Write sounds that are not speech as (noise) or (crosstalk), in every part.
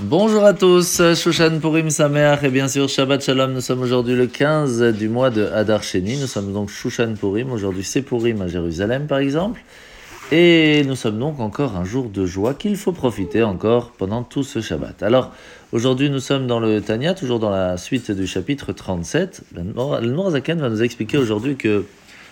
Bonjour à tous, Shushan Purim Sameach et bien sûr Shabbat Shalom. Nous sommes aujourd'hui le 15 du mois de Hadar Sheni. Nous sommes donc Shushan Purim. Aujourd'hui c'est Purim à Jérusalem par exemple. Et nous sommes donc encore un jour de joie qu'il faut profiter encore pendant tout ce Shabbat. Alors aujourd'hui nous sommes dans le Tanya, toujours dans la suite du chapitre 37. Le Norazaken va nous expliquer aujourd'hui que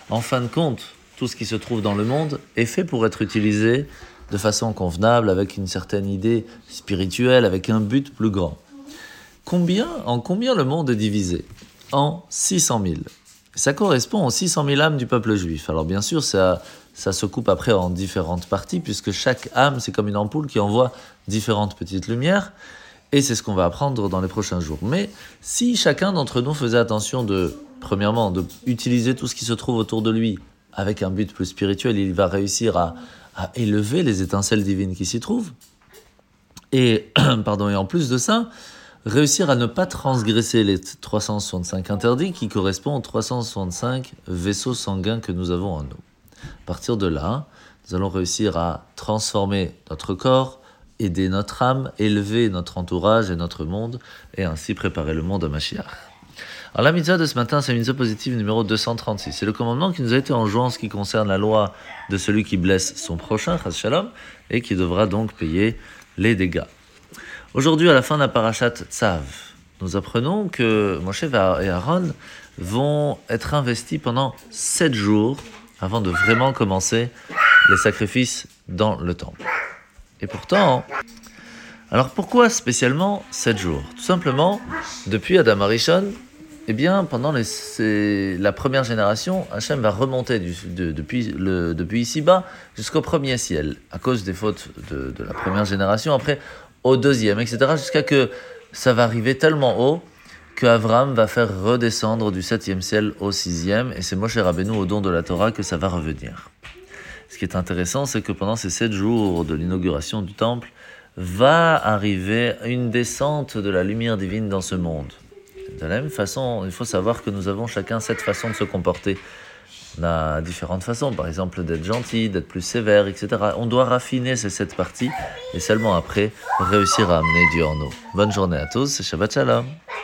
en fin de compte, tout ce qui se trouve dans le monde est fait pour être utilisé de façon convenable, avec une certaine idée spirituelle, avec un but plus grand. Combien, en combien le monde est divisé? En 600 000. Ça correspond aux 600 000 âmes du peuple juif. Alors bien sûr, ça, ça se coupe après en différentes parties, puisque chaque âme, c'est comme une ampoule qui envoie différentes petites lumières. Et c'est ce qu'on va apprendre dans les prochains jours. Mais si chacun d'entre nous faisait attention de, premièrement, de utiliser tout ce qui se trouve autour de lui avec un but plus spirituel, il va réussir à, à élever les étincelles divines qui s'y trouvent. Et, (clears throat) pardon, et en plus de ça, réussir à ne pas transgresser les 365 interdits qui correspondent aux 365 vaisseaux sanguins que nous avons en nous. À partir de là, nous allons réussir à transformer notre corps, aider notre âme, élever notre entourage et notre monde, et ainsi préparer le monde à Mashiach. Alors la mitzvah de ce matin, c'est la mitzvah positive numéro 236. C'est le commandement qui nous a été enjoint en ce qui concerne la loi de celui qui blesse son prochain, shalom, et qui devra donc payer les dégâts. Aujourd'hui, à la fin de la parashat Tzav, nous apprenons que Moshe et Aaron vont être investis pendant sept jours avant de vraiment commencer les sacrifices dans le temple. Et pourtant, alors pourquoi spécialement sept jours? Tout simplement, depuis Adam Arishon, eh bien, pendant la première génération, Hachem va remonter depuis, ici-bas jusqu'au premier ciel, à cause des fautes de, de, la première génération, après au deuxième, etc., jusqu'à que ça va arriver tellement haut que Avram va faire redescendre du septième ciel au sixième, et c'est Moshe Rabbeinu au don de la Torah que ça va revenir. Ce qui est intéressant, c'est que pendant ces sept jours de l'inauguration du temple, va arriver une descente de la lumière divine dans ce monde. De la même façon, il faut savoir que nous avons chacun cette façon de se comporter. On a différentes façons, par exemple d'être gentil, d'être plus sévère, etc. On doit raffiner ces sept parties et seulement après réussir à amener Dieu en nous. Bonne journée à tous, Shabbat Shalom.